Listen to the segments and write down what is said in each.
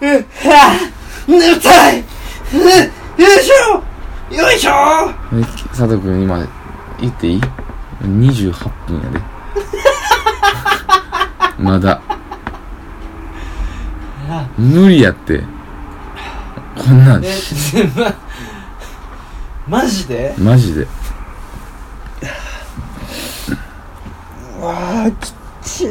うはぁ眠たいうんよいしょ。よいしょ。え佐藤君今言っていい ?28 分やで。まだ。無理やって。こんなん。えまマジで？マジで。うわあきっちい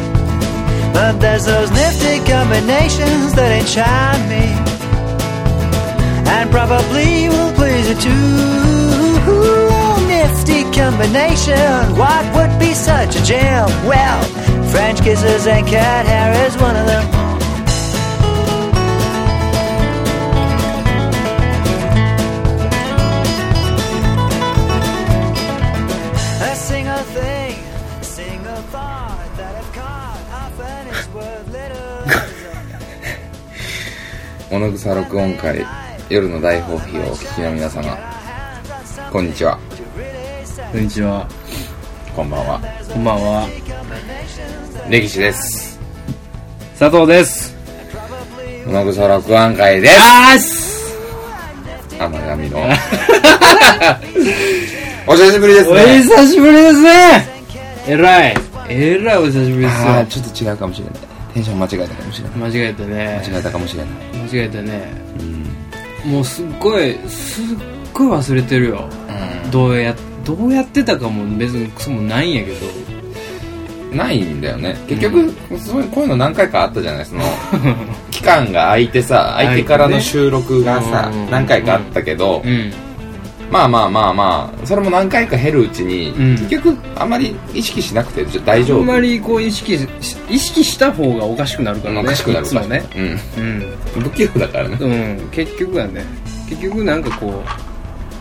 But there's those nifty combinations that enchant me, and probably will please you too. Oh, nifty combination, what would be such a gem? Well, French kisses and cat hair is one of them. 小野草録音会夜の大放棄をお聞きの皆様。こんにちは。こんにちは。こんばんは。こんばんは。歴史です。佐藤です。小野草録音会です。甘神の。お久しぶりですおね久しぶりですね。えらい。えらいお久しぶりですああよちょっと違うかもしれないテンション間違えたかもしれない。間違えたね。間違えたかもしれない。間違えたね。うん。もうすっごいすっごい忘れてるよ。うどうやどうやってたかも別にクソもないんやけど。んないんだよね。結局、そういうこういうの何回かあったじゃないその 期間が空いてさ空いてからの収録がさ、うん。何回かあったけど、うんまあまあまあまあそれも何回か減るうちに、うん。結局あまり意識しなくて大丈夫。あんまりこう意識し意識した方がおかしくなるからね。おかしくなるいつもね。うん。うん。不器用だからね。うん、結局はね結局なんかこ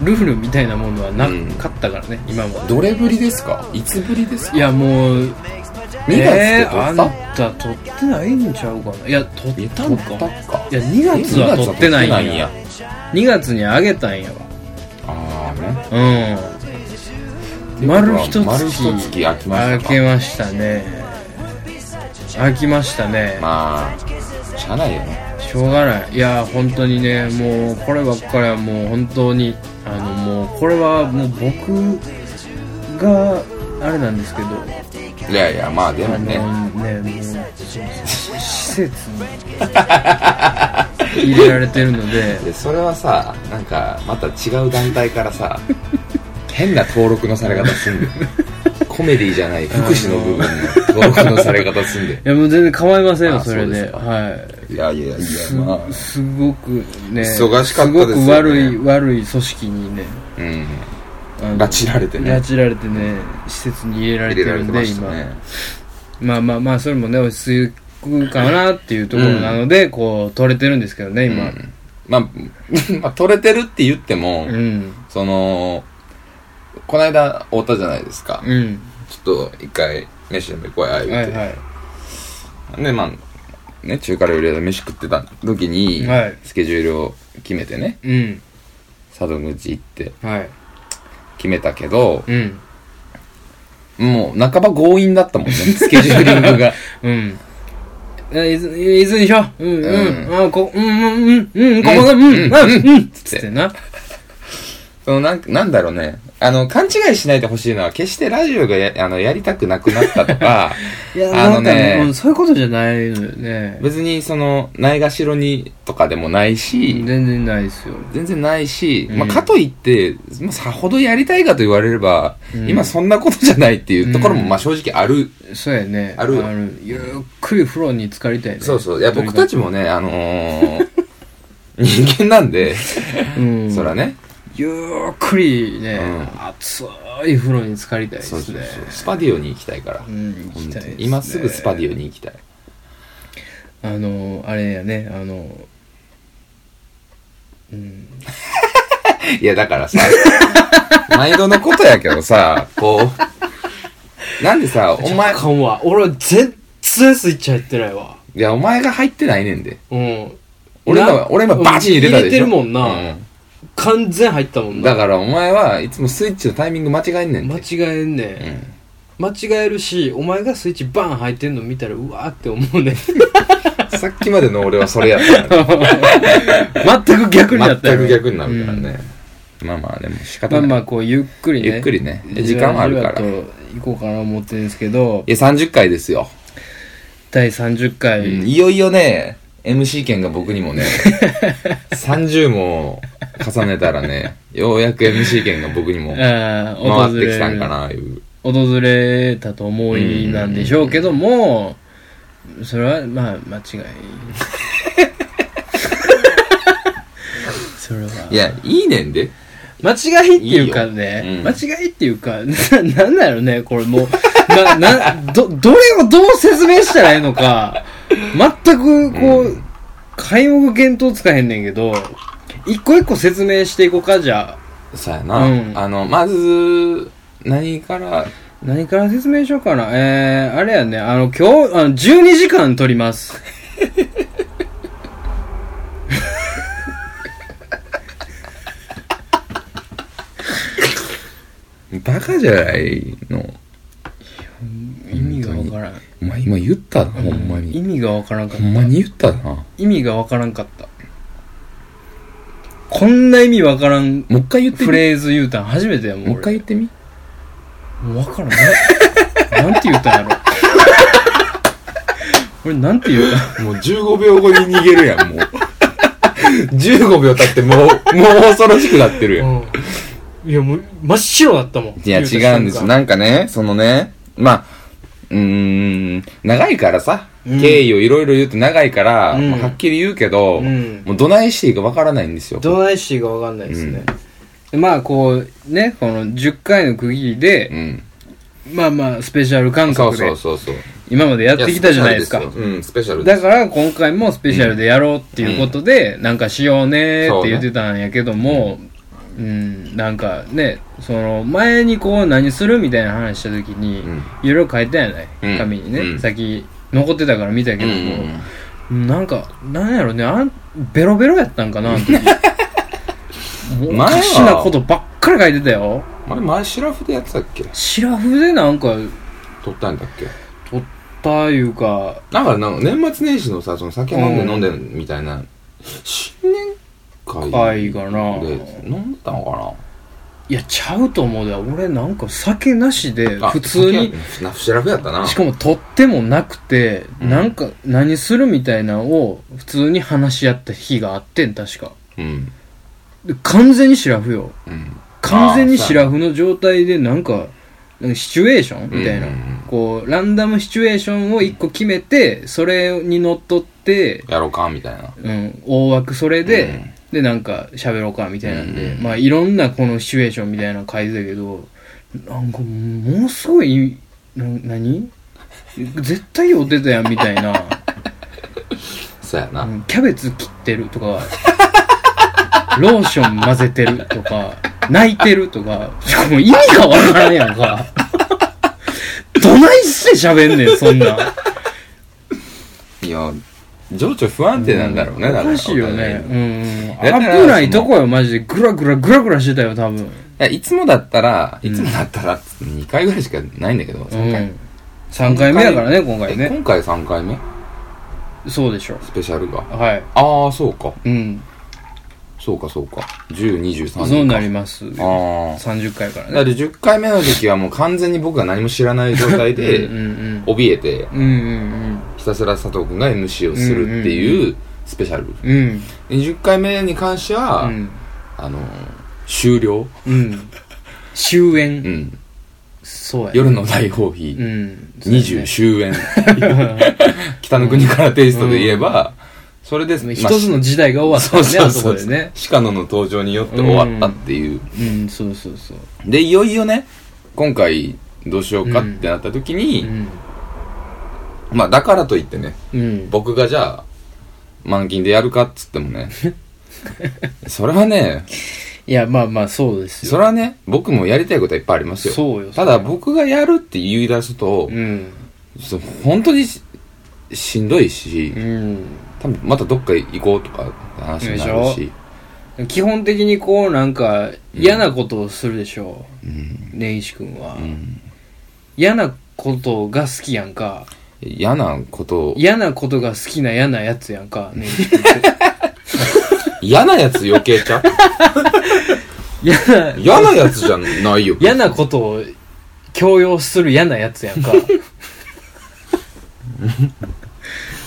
うルールみたいなものはなかったからね、今まで。どれぶりですか？いつぶりですか？いやもう2月あんた撮ってないんちゃうかな？いや撮ったんか。いや2月は撮ってないんや。え二月は撮ってないんや。2月にあげたんやわうん。丸一月丸一月空きましたか？空けましたね。空きましたね、まあしゃあないよね。しょうがない。いや本当にねもうこればっかりはもう本当にあのもうこれはもう僕があれなんですけど。いやいやまあでもね。ねもう施設に 入れられてるので。でそれはさなんかまた違う団体からさ 変な登録のされ方すんで。コメディじゃない福祉の部分の登録のされ方すんで。いやもう全然構いませんよあそれで。はい。やいやいやすまあ。すごくね忙しかったですよね。すごく悪い悪い組織にね。うん。拉致られてね。拉致られてね施設に入れられてるんで入れられてました今ね。まあまあまあそれもね落ち着くかなっていうところなので、こう取れてるんですけどね今。うん。まあ、まあ取れてるって言っても、うん。そのこの間会ったじゃないですか、うん。ちょっと一回飯でも行こうや言うて、はいはでまあね中華料理屋で飯食ってた時に、はい。スケジュールを決めてねいうん。佐渡口行ってはい。決めたけどうん。もう半ば強引だったもんねスケジューリングが。うん。えいずいずにしよう。うんうん、うあこうんうんうん。うんここだ。うん。うんうん。うん。うん。つってな。そのなんなんだろうねあの勘違いしないでほしいのは決してラジオがやあのやりたくなくなったとか いやあのねそういうことじゃないのよね。別にそのないがしろにとかでもないし、全然ないですよ。全然ないし、うん。まあ、かといって、まあ、さほどやりたいかと言われれば、うん。今そんなことじゃないっていうところもうん。まあ正直ある、そうやね。ある。ゆっくり風呂に浸かりたいね。そうそう。いや僕たちもねあのー 人間なんで、うん。そらねゆっくりね、うん。熱い風呂に浸かりたいですね。そうそうそう。スパディオに行きたいから、うん行きたいです、ね、今すぐスパディオに行きたい。あのあれやねあのうん。いや、だからさ、毎度のことやけどさ、こう、なんでさ、お前、かんわ。俺は全然スイッチ入ってないわ。いや、お前が入ってないねんで。うん。俺俺今バチン入れたでしょ。入れてるもんな。うん完全入ったもんな。だからお前はいつもスイッチのタイミング間違えんねん間て。違えんねうん。間違えるしお前がスイッチバン入ってんの見たらうわーって思うね さっきまでの俺はそれやったからね。全く逆になったよ全く逆になるからね。まあまあ、でも仕方ない。まあまあこうゆっくりね。ゆっくりね。時間はあるから。じわじわと行こうかな思ってるんですけど。いや、30回ですよ。第30回、うん。いよいよね、MC 権が僕にもね、30も重ねたらね、ようやく MC 権が僕にも回ってれきたんかな、いう。訪れたと思いなんでしょうけども、それはまあ間違い。それは。いや、いいねんで。間違いっていうかねいいよ。うん。間違いっていうかななんだろうねこれもう。ななどどれをどう説明したらいいのか全くこう、うん皆目見当つかへんねんけど一個一個説明していこうかじゃあ。そうやな。うん。あの、まず、何から、何から説明しようかな。えー、あれやね。あの今日あの12時間撮ります。バカじゃないの。意味がわからん。お前今言ったな、ほんま意に。味がわからんかったほんまに言ったな。意味がわからんかったこんな意味わからんもう一回言ってみ。フレーズ言うたん初めてやもんもう一回言ってみ。俺もうわからんななんて言ったんやろ？俺なんて言うたもう15秒後に逃げるやん、もう。15秒経ってもう、もう恐ろしくなってるやん。うんいやもう真っ白だったもんいや、違うんですなんかね、そのね、まあ、うん、長いからさ、うん。経緯をいろいろ言うと長いから、うん。まあはっきり言うけど、うん。もうどないしていいかわからないん。ですよ。どないしていいかわかん。ないですね、でまあこうねこの10回の区切りで、ん。まあまあスペシャル感覚でそうそうそう。今までやってきたじゃないですかスペシャルようん、スペシャルです。だから今回もスペシャルでやろうっていうことで、なん。かしようねって言ってたん。やけども、うん、なんかね、その前にこう何するみたいな話した時にうん、いろいろ書いたやない、うん。紙にね、うん。さっき残ってたから見たけうんどうん。も、なんか、なんやろね、あんベロベロやったんかな、あの時。もうおかしなことばっかり書いてたよ。あれ、前シラフでやってたっけ？シラフでなんか、撮ったんだっけ？撮ったいうか、だからなんか年末年始のさ、その酒飲んでうん飲んでみたいな、新年会会かなで飲んでたのかいや、ちゃうと思うで。俺なんか酒なしで、普通に、酒なシラフやったな。しかも取ってもなくて、うんなんか何するみたいなのを普通に話し合った日があってん、確か。うん。で完全にシラフよ。うん。完全にシラフの状態でなんか、なんかシチュエーション？みたいなうんうんうん。こう、ランダムシチュエーションを一個決めて、それにのっとって、やろうか、みたいな。うん、大枠それで、うんで、なんか喋ろうかみたいなんで、うんまあいろんなこのシチュエーションみたいなの書いてたけど、なんかものすごい、な、何？絶対酔ってたやんみたいな、そうやな。うんキャベツ切ってるとか、ローション混ぜてるとか、泣いてるとか、もう意味がわからんやんか。どないして喋んねん、そんなん。いや、情緒不安定なんだろうね、だから。おかしいよね。うん。だから危ないとこよ、マジで。グラグラグラグラしてたよ、多分。いや、いつもだったら、うんいつもだったら、2回ぐらいしかないんだけど、う3回。ん。3回目やからね、今回ね。え今回3回目？そうでしょ。スペシャルが？はい。ああ、そうか。うん。そうか、そうか。10、23か。そうなります。ああ。30回からね。だって10回目の時はもう完全に僕が何も知らない状態でうん、うん怯えて、うん。うんうんひたすら佐藤くんが MC をするっていうスペシャル。うん。うん。20回目に関しては、うん。あの、終了。うん。終う焉。ん。そうや。夜の大放棄。うん。20終焉。北の国からテイストで言えば、それで、まあ一つの時代が終わったそうね、あそそうそうこでね。鹿野の登場によって終わったっていう。うん、そうそうそう。で、いよいよね、今回どうしようかってなった時に、うん。まあだからといってね、うん。僕がじゃあ、満勤でやるかっつってもね、それはね、いや、まあまあ、そうですよ。それはね、僕もやりたいことはいっぱいありますよ。そうよ。ただ僕がやるって言い出すと、うん。本当にししんどいし、うん。多分またどっか行こうとか話になるでし、基本的にこう、なんか、嫌なことをするでしょ？うんう。根岸君は。うん嫌なことが好きやんか。嫌なことを、嫌なことが好きな嫌なやつやんか、根岸君って。嫌なやつ余計ちゃう？嫌な、嫌なやつじゃないよ。嫌なことを強要する嫌なやつやんか。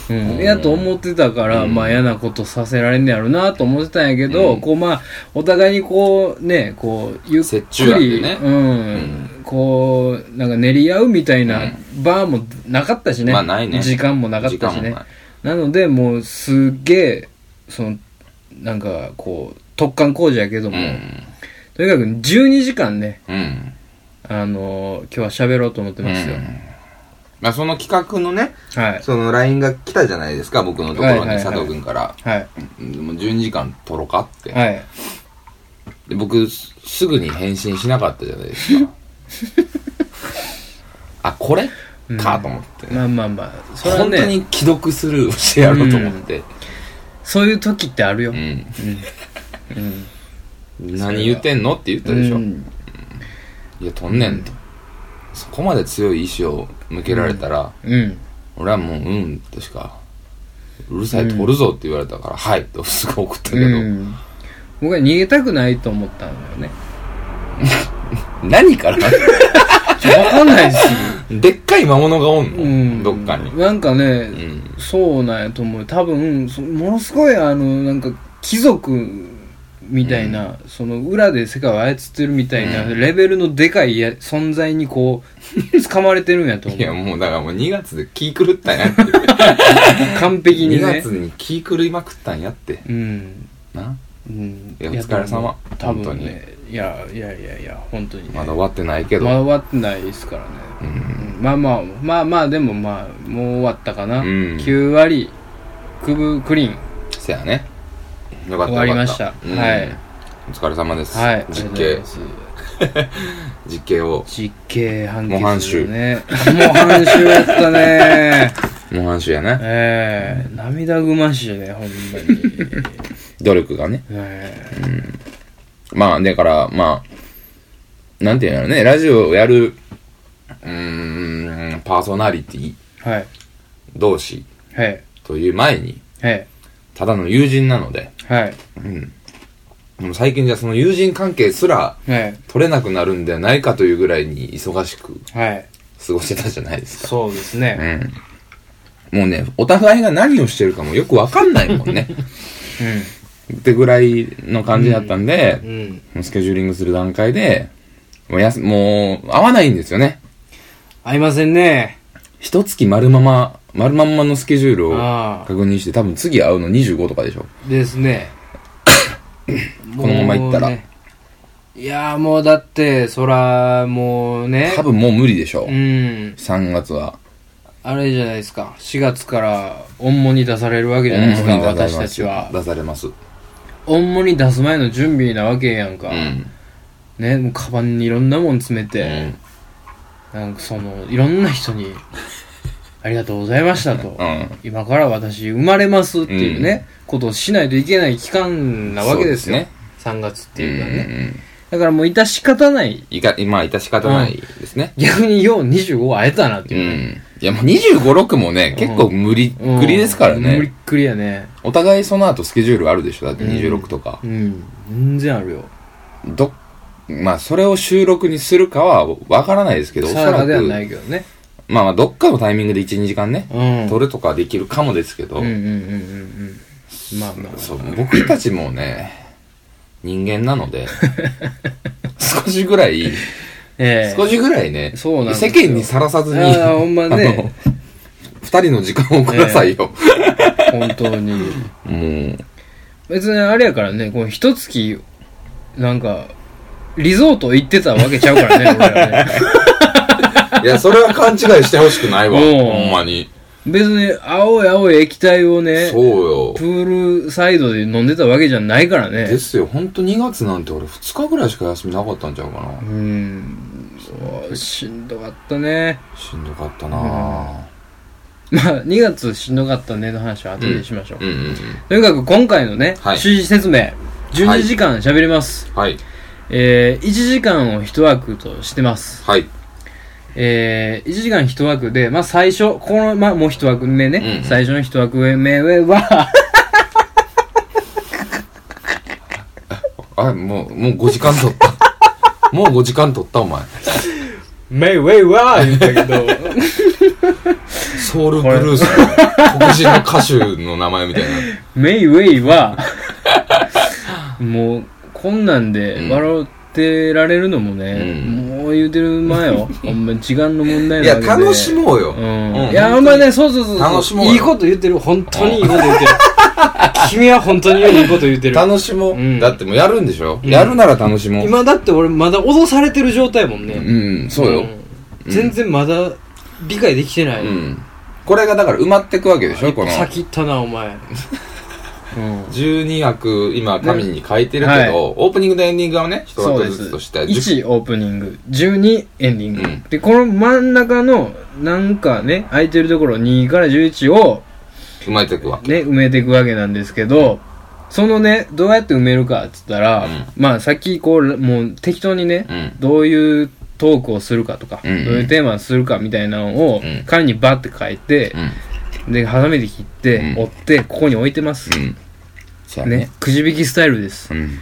うん、やと思ってたから、うん。まあ嫌なことさせられんねやろなと思ってたんやけど、うん。こうまあ、お互いにこうね、こう、ゆっ折くり、ね。うん、こう、なんか練り合うみたいな場もなかったしね。まあないね時間もなかっ時たしね間もない。なので、もうすっげえ、その、なんかこう、突貫工事やけども、うん。とにかく12時間ね、うん。あのー今日は喋ろうと思ってますよ。まあその企画のね、はい。その LINE が来たじゃないですか、僕のところにはいはいはい佐藤君から。はい。うんもう12時間撮ろうかって。はい。で僕、すすぐに返信しなかったじゃないですか。あ、これ？うんかと思って。まあまあまあ、それは本当ね、に既読スルーしてやろうと思って。そういう時ってあるよ。うん。うん。何言ってんのって言ったでしょ。うんいや、撮んねんと。そこまで強い意志を向けられたら、うん。俺はもう、うんとしか、うるさい、撮るぞって言われたから、はいってすぐ送ったけど、うん。僕は逃げたくないと思ったんだよね。何から？わかんないですよ。でっかい魔物がおんの、うん。どっかに。なんかね、うん。そうなんやと思う。多分、そものすごいあの、なんか、貴族みたいな、その裏で世界を操ってるみたいな、うんレベルのでかいや存在にこう、掴まれてるんやと思いや、う。もうだからもう2月で気狂ったんやって。完璧に2ね月。に気狂いまくったんやって。うん。な。うん。いやお疲れ様多本当に分ね。いや、いやいやいや、本当にね。まだ終わってないけど。まだ終わってないですからね。うん。うんまあまあ、まあまあ、でもまあ、もう終わったかな。うん9割、クブクリーン。せやね。よかった終わりましたうんはいお疲れ様です。はい。実刑。実刑を、実刑判決、ね。模範囚もう半囚やったね。模範囚やね。ええ涙ぐましいね、ほんまに。努力がね。えまあ、だから、まあ、なんていうのね、ラジオをやる、うーん、パーソナリティえはい。同士はい。という前に、はい。ただの友人なので、はい。うん。もう最近じゃその友人関係すらはい。取れなくなるんではないかというぐらいに忙しくはい。過ごしてたじゃないですか。そうですね。うん。もうね、お互いが何をしてるかもよくわかんないもんね。ってぐらいの感じだったんで、うん。うん。スケジューリングする段階で、もうやす、もう、合わないんですよね。合いませんね。一月丸まま、丸まんまのスケジュールを。確認して、多分次会うの25とかでしょ。ですね。このまま行ったらいやーもうだって、そら、もうね。多分もう無理でしょ。うん。3月は。あれじゃないですか。4月から、音もに出されるわけじゃないですか、私たちは。出されます。音もに出す前の準備なわけやんか。うん。ね、もうカバンにいろんなもん詰めうて、ん。なんかその、いろんな人に、ありがとうございましたと。うん。今から私生まれますっていうね、ことをしないといけない期間なわけですよ。そうで3月っていうのはね。ね。だからもう致し方ない。いか、まあ、致し方ないですね。逆によう25会えたなってういうね。ん。いや、もう25、6もね、結構無理くりですから無理っね。くりやね。お互いその後スケジュールあるでしょ？だって26とかう。ん。全然あるよ。ど、まあ、それを収録にするかはわからないですけど、おそら定かではなく、いけどね。まあまあ、どっかのタイミングで1、2時間ね、うん。撮るとかはできるかもですけど、うんうんうんうんうん。まあまあ。そう、僕たちもね、人間なので、少しぐらい、ええ少しぐらいね、そうなん世間にさらさずに、いやほんまね二人の時間をくださいよ。本当に。もう、別にあれやからね、この一月、なんか、リゾート行ってたわけちゃうからね、俺らね。いや、それは勘違いしてほしくないわ、うんほんまに。別に青い青い液体をね、そうよプ。ールサイドで飲んでたわけじゃないからね。ですよ、ほんと2月なんて俺2日ぐらいしか休みなかったんちゃうかな。うん。うわしんどかったね。しんどかったなぁ。まあ、2月しんどかったねの話は後でしましょう。うんうんうん。とにかく今回のね、はい趣旨説明、12時間喋ります。はい。えー、1時間を1枠としてます。はい。えー、1時間1枠で、まあ最初、この、まあもう1枠目ね、うん最初の1枠目は、あ、もう、もう5時間取った。もう5時間取った、お前。メイウェイは言ったけど、ソウルブルースの黒人の歌手の名前みたいな。メイウェイは、もう、こんなんでうん笑ってられるのもね、うんもう言うてる前よ。ほんま時間の問題いや、なわけで。楽しもうよ。うん。うんいや、ほんまね、そうそうそうそう。楽しもうよいいこと言ってる。本当にいいこと言ってる。君は本当にいいこと言ってる。楽しもう。うんだってもうやるんでしょ、うんやるなら楽しもう。今だって俺まだ脅されてる状態もんね。うん、そうよ。ん全然まだ理解できてない。うん。これがだから埋まってくわけでしょこの。先行ったな、お前。うん。12枠、今、紙に書いてるけど、はいオープニングとエンディングはね、一枠そうです。ずつとして、10 1オープニング、12エンディング。うんで、この真ん中の、なんかね、空いてるところ2から11を、埋まっていくわけ。ね、埋めていくわけなんですけど、そのね、どうやって埋めるかっつったら、うんまあさっきこう、もう適当にね、うん。どういうトークをするかとか、うんうんどういうテーマをするかみたいなのをうん、紙にバッて書いてう、ん。で、ハサミで切って、うん折って、ここに置いてます。うん。そうやねね。。くじ引きスタイルです。うん。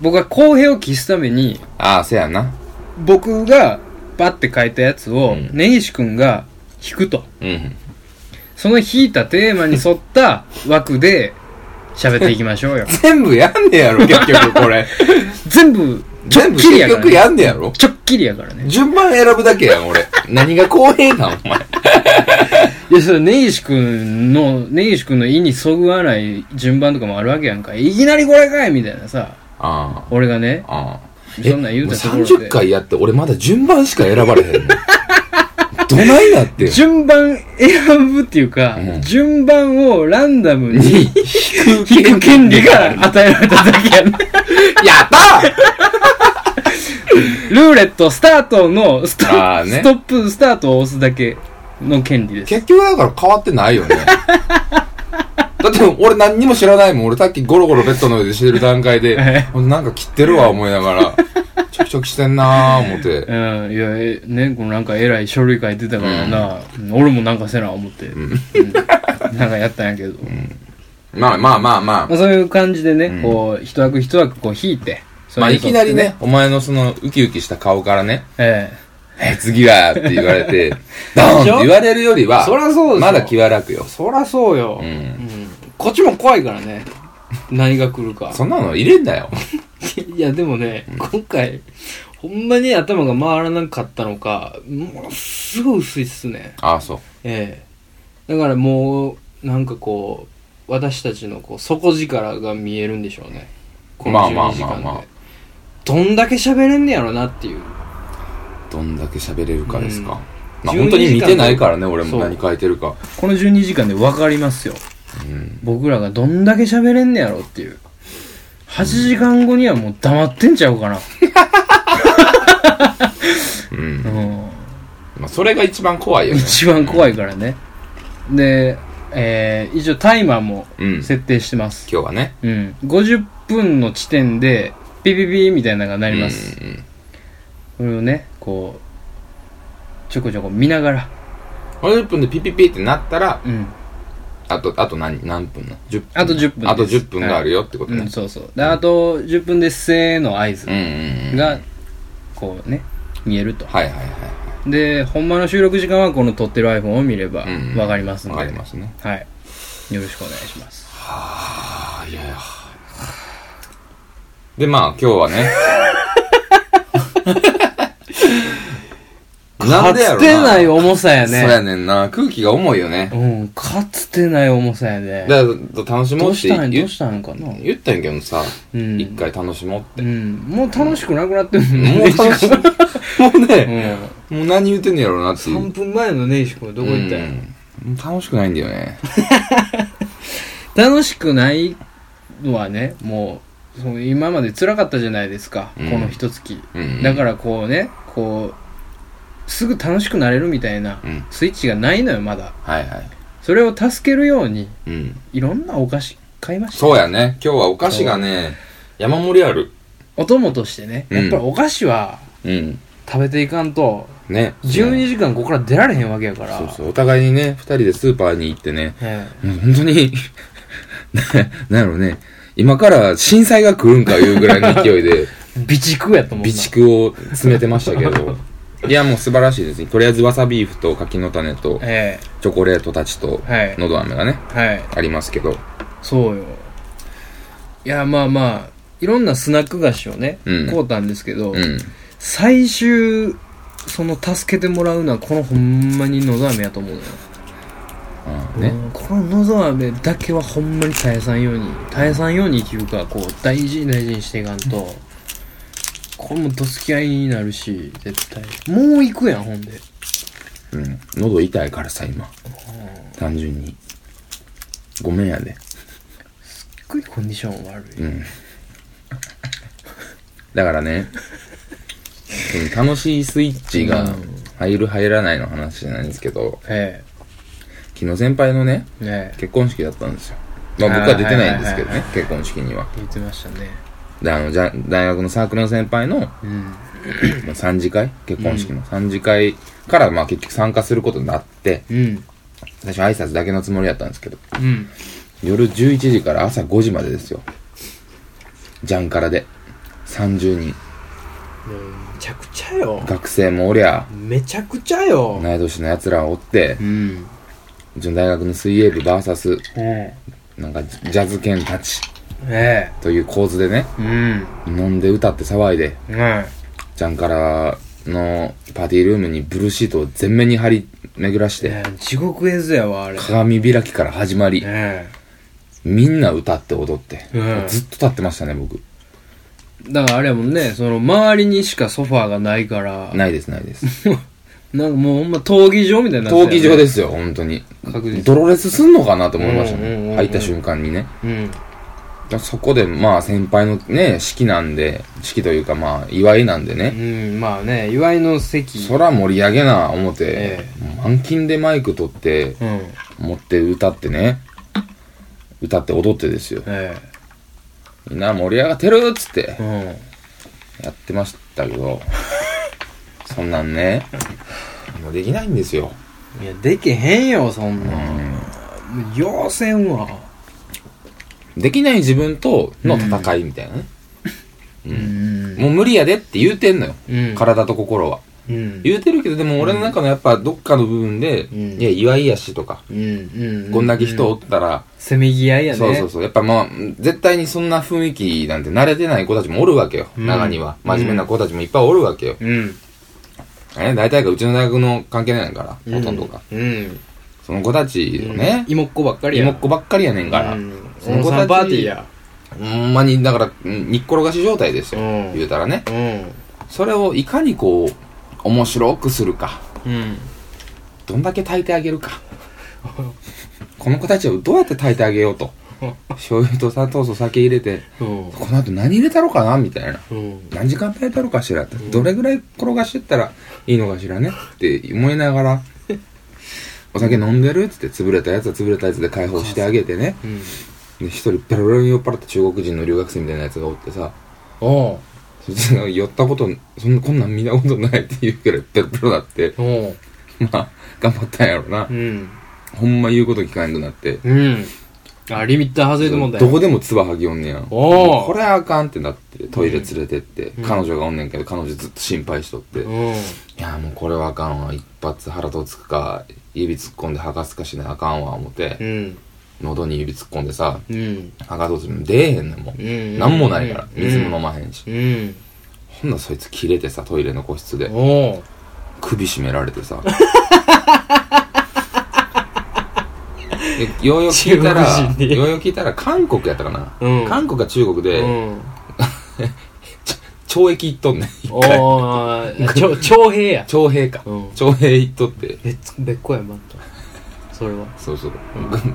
僕は公平を期すために、ああ、せやな。僕がバッて書いたやつを、うん根岸くんが引くと。うん。その引いたテーマに沿った 枠で喋っていきましょうよ。全部やんねやろ、結局これ。全部、全部結局やんねやろ？ちょっきりやからね。順番選ぶだけやん、俺。何が公平なん、お前。いや、それ、根岸くんの、根岸くんの意にそぐわない順番とかもあるわけやんか。いきなりこれかいみたいなさ、あ俺がね、あ。ああ。そんなん言うたところで30回やって、俺まだ順番しか選ばれへんの？どないなって。順番選ぶっていうか、うん順番をランダムにに、引く権利が与えられただけやね。やった ルーレットスタートのスト,、あーねストップスタートを押すだけの権利です。結局だから変わってないよね。だって俺何にも知らないもん。俺さっきゴロゴロベッドの上でしてる段階でえ、俺なんか切ってるわ思いながら、ちょきちょきしてんなー思って。うん、いや、え、ね、このなんか偉い書類書いてたからな、俺もなんかせな思って、うんなんかやったんやけど。まあまあまあまあまあ、。そういう感じでね、うんこう、一枠一枠こう引いて。そまあいきなりね、、お前のそのウキウキした顔からね、ええ、次はって言われて、ドーンって言われるよりは、そらそうまだ気は楽よえ。。そらそうよ。ううんん。こっちも怖いからね。何が来るか。そんなの入れんだよ。いや、でもね、今回、ほんまに頭が回らなかったのか、ものすごい薄いっすね。ああ、そう。ええだからもう、なんかこう、私たちのこう底力が見えるんでしょうね。このまあまあ12時間で。まあまあどんだけ喋れんねやろなっていう。どんだけ喋れるかですか。うんまあ12本当に見てないからね、俺も何書いてるか。この12時間で分かりますよ。うん。僕らがどんだけ喋れんねやろっていう。8時間後にはもう黙ってんちゃうかな。うんう。ん。まあそれが一番怖いよね。一番怖いからね。で、えー、一応タイマーもうん。設定してます。今日はね。うん。50分の地点で、ピピピみたいなのが鳴ります。うんうんこれをね、こう、ちょこちょこ見ながら、50分でピピピってなったら、うん。あと、あと何、何分な ?10 分。あと10分あと10分があるよってことねうん、。そうそう。で、あと10分でせーの合図うんうんうん。が、こうね、見えると。はいはいはい。で、ほんまの収録時間はこの撮ってる iPhone を見ればうんうんわかりますんで。わかりますね。はい。よろしくお願いします。ああ、いやいや。で、まあ今日はね。なんでやろかつてない重さやそうやね。ねんな。空気が重いよね。うん、かつてない重さやね。だから、楽しもうっどうしてたん？ど言うしたんかな？言ったんやけどさ、うん一回楽しもうって。うん。もう楽しくなくなってるも。もう楽しもう。もううね、ん。もう何言ってんねやろうなっていう。3分前のネイシ君どこ行ったんや？うん楽しくないんだよね。楽しくないのはね、もう、その今まで辛かったじゃないですか、うんこの一月。うん。だからこうね、こう、すぐ楽しくなれるみたいなうん。スイッチがないのよ、まだ。はいはい。それを助けるように、うん。いろんなお菓子買いました。そうやね。今日はお菓子がね、山盛りある。お供としてね、うんやっぱりお菓子はうん。食べていかんと、ね。12時間ここから出られへんわけやから。そうそう。お互いにね、二人でスーパーに行ってね、えもう本当に、ななんやろうね、今から震災が来るんかいうぐらいの勢いで、え 備蓄やと思うな。備蓄を詰めてましたけど、いや、もう素晴らしいですね。とりあえずわさビーフと柿の種と、えチョコレートたちと、はいのど飴がね、えはい。ありますけど、そうよ。いや、まあまあ、いろんなスナック菓子をね、うん買うたんですけど、うん。最終、その助けてもらうのはこのほんまにのど飴やと思うのよ。うんこののど飴だけはほんまに絶えさんように、絶えさんようにっていうか、こう、大事に大事にしていかんと、これもどつき合いになるし、絶対。もう行くやん、ほんで。うん。喉痛いからさ、今。単純に。ごめんやで。すっごいコンディション悪い。うん。だからね、その楽しいスイッチが入る入らないの話じゃないんですけど、え昨日先輩のね、えねえ結婚式だったんですよ。まあ僕は出てないんですけどはいね、結婚式には。言ってましたね。で、あの、じゃ大学のサークルの先輩の、うん。まあ3次会？結婚式の3次会から、まあ結局参加することになって、うん。最初挨拶だけのつもりだったんですけど、うん。夜11時から朝5時までですよ。ジャンカラで。30人。めちゃくちゃよ。学生もおりゃ、めちゃくちゃよ。同い年の奴らおってう、ん。うちの大学の水泳部 VS、えなんかジャズ犬たちえ。という構図でね、うん。飲んで歌って騒いで、うん。ジャンカラのパーティールームにブルーシートを全面に張り巡らして、ええ地獄絵図やわ、あれ。鏡開きから始まり、えみんな歌って踊って、うんずっと立ってましたね、僕。え。だからあれやもんね、その、周りにしかソファーがないから、ないです、ないです。なんかもうほんま闘技場みたいにな闘技場ですよ、本当に。確実ドロレスすんのかなと思いましたうんうんうんうんね。入った瞬間にね。うん。だそこで、まあ先輩のね、式なんで、式というかまあ祝いなんでうね、ん、まあね、祝いの席。そら盛り上げな思ってえ、満勤でマイク取って、うん。持って歌ってね、歌って踊ってですよ。えみんな盛り上がってるっつってえ。うん。やってましたけど、そんなんね、もうできないんですよ。いや、できへんよ、そんなん。要せんわ。できない自分との戦いみたいなね。うん。もう無理やでって言うてんのよ。うん。体と心は。うん。言うてるけど、でも俺の中のやっぱどっかの部分で、うんいや、祝いやしとか、うん。うん。こんだけ人おったら、せめぎ合いやね。そうそうそう。やっぱまあ、絶対にそんな雰囲気なんて慣れてない子たちもおるわけよ。うん中には。真面目な子たちもいっぱいおるわけよ。うん。ね、大体がうちの大学の関係ないから、ほとんどが。うん。その子たちをね、芋っ子ばっかりや。妹っ子ばっかりやねんから。うん。その子たちパーティーや。ほんまに、だから、うん煮っ転がし状態ですよ。うん言うたらね。うん。それをいかにこう、面白くするか。うん。どんだけ炊いてあげるか。この子たちをどうやって炊いてあげようと。醤油と砂糖と酒入れて、うん。この後何入れたろかなみたいな。うん。何時間炊いたろかしらって。どれぐらい転がしてったらいいのかしらねって思いながら、お酒飲んでるっつって潰れたやつは潰れたやつで解放してあげてね。うん。で、一人ペロペロに酔っ払った中国人の留学生みたいなやつがおってさ、おう。そいつが酔ったこと、そんな、こんなん見たことないって言うからペロペロなって。まあ、頑張ったんやろなう。ん。ほんま言うこと聞かんくなって。うん。あ、リミッター外れてもんだよ。どこでも唾吐きおんねやん。おーこれあかんってなって、トイレ連れてって、うん彼女がおんねんけど、彼女ずっと心配しとって、いうん。やもうこれはあかんわ。一発腹とつくか、指突っ込んで吐かすかしなあかんわ、思って、うん。喉に指突っ込んでさ、うん。吐かそうするの出えへんねんもん。うん。なんもないから、うん水も飲まへんし。うん。ほんならそいつ切れてさ、トイレの個室で、おう。首絞められてさ。でようよく聞いたら、ようよく聞いたら韓国やったかな。うん韓国か中国で、うん。懲役いっとんねん、一お回。徴兵や。徴兵か。うん。徴兵いっとって。別、別個や、また。それはそうそう、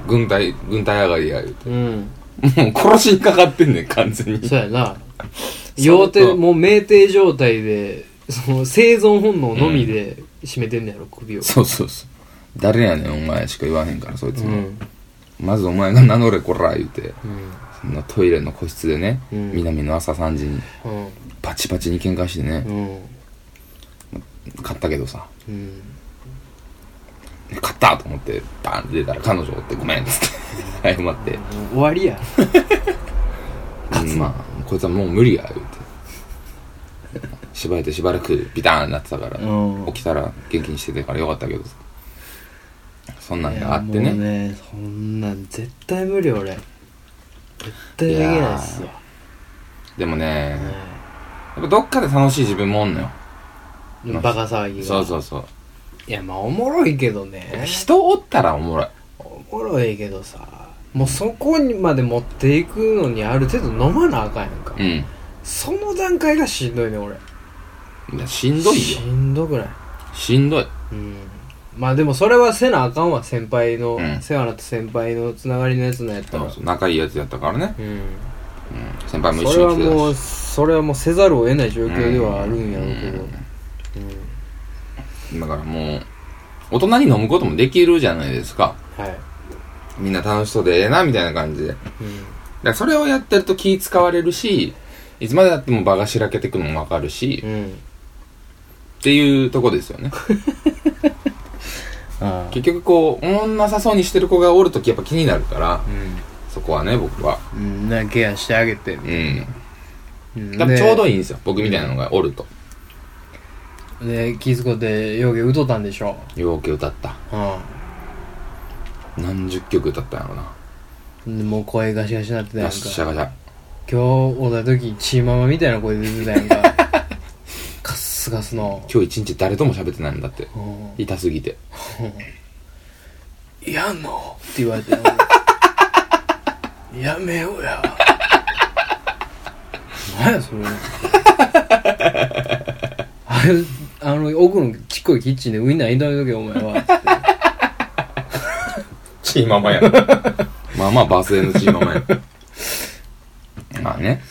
軍軍隊軍隊上がりや言うてうんもう殺しにかかってんねん完全にそうやな要定もう酩酊状態でその生存本能のみで締めてんねやろ首をそうそうそう誰やねんお前しか言わへんからそいつも、うん。まずお前が名乗れこら言うて。うん。そんなトイレの個室でね、うん。南の朝3時にうん。パチパチに喧嘩してね、うん。勝ったけどさ。うん。勝ったと思ってバーンって出たら彼女おってごめんっつって。謝って。終わりや。うん。まあこいつはもう無理や言うて。縛れてしばらくビターンになってたから、うん。起きたら元気にしててからよかったけどさそんなんがあってもうねねそんなん絶対無理俺。絶対できないっすよ。でもねやっぱどっかで楽しい自分もおんのよ。うんバカ騒ぎが。そうそうそう。いやまあおもろいけどね。人おったらおもろい。おもろいけどさもうそこにまで持っていくのにある程度飲まなあかんやんか、うん。その段階がしんどいね俺。いやしんどいしよんどくない？しんどい。うんまあでもそれはせなあかんわ先輩の、うん。世話になった先輩のつながりのやつのやったら。そうそう仲いいやつやったからね、うん。うん、先輩も一それは緒に来てもうたし。それはもうせざるを得ない状況ではあるんやろうけど。だからもう大人に飲むこともできるじゃないですか。うんはい。みんな楽しそうでええなみたいな感じで。だかうんらそれをやってると気使われるしいつまでたっても場がしらけてくのもわかるし、うん。っていうとこですよね 結局こうおもんなさそうにしてる子がおるときやっぱ気になるからそこはね僕は。うん。うんなケアしてあげて。うん。うん。多分ちょうどいいいんですよ僕みたいなのがおると。で気づこってよけ歌ったんでしょ？ようけ歌った。う何十曲歌ったんやろな。んでもう声ガシガシになってたやんガかシャガシ。ャ今日おった時チーママみたいな声で出てたやんかカッスガスの今日一日誰とも喋ってないんだって。うん。痛すぎて。やんの？って言われて。やめようや。何やそれ。あれあの奥のちっこいキッチンでウインナー炒めとけお前は。チーママやまあまあバースデーのチーママやまあね、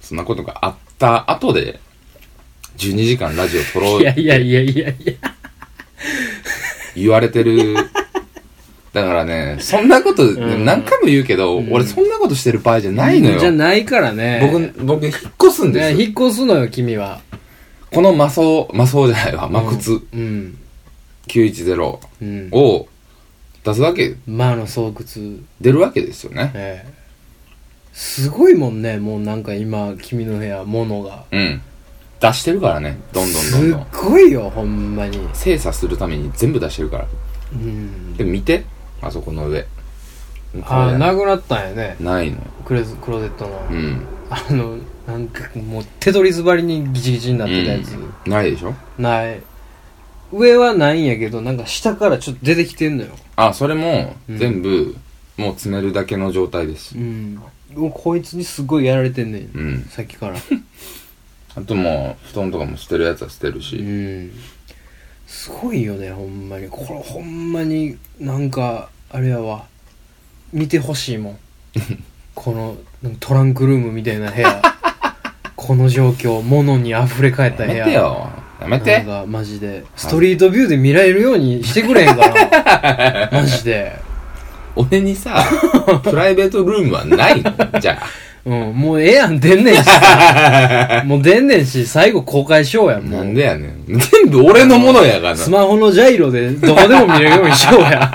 そんなことがあった後で12時間ラジオ撮ろういやいやいやいやいや。言われてる。だからねそんなこと、ん。何回も言うけど、俺そんなことしてる場合じゃないのよ。じゃないからね。僕僕引っ越すんです。よね引っ越すのよ君は。この魔装魔装じゃないわ。魔窟うん。910うん。を出すわけ。魔の巣窟。出るわけですよね。ええすごいもんねもうなんか今君の部屋物が。うん出してるからね。どんどんどんすっどんごいよほんまに。精査するために全部出してるから。うん。でも見て。あそこの上。あなくなったんやね。ないの。よクレズクローゼットの、うん。あのなんかもうテトリス張りにギチギチになってたやつ、うん。ないでしょ？ない。上はないんやけどなんか下からちょっと出てきてんのよ。あそれもうん。全部もう詰めるだけの状態です。うん。こいつにすごいやられてんねん、うん。さっきから あともう布団とかも捨てるやつは捨てるうしん。すごいよねほんまに。これほんまになんかあれやわ。見てほしいもん。このなんかトランクルームみたいな部屋。この状況物に溢れ返ったや部屋。めてよ。やめなんてかマジで。ストリートビューで見られるようにしてくれへんかな。マジで。俺にさプライベートルームはないの？じゃうん。もうええやん出んねんし。もう出んねんし最後公開しようやあもう。なんでやねん。全部俺のものやがな。スマホのジャイロでどこでも見れるようにしようや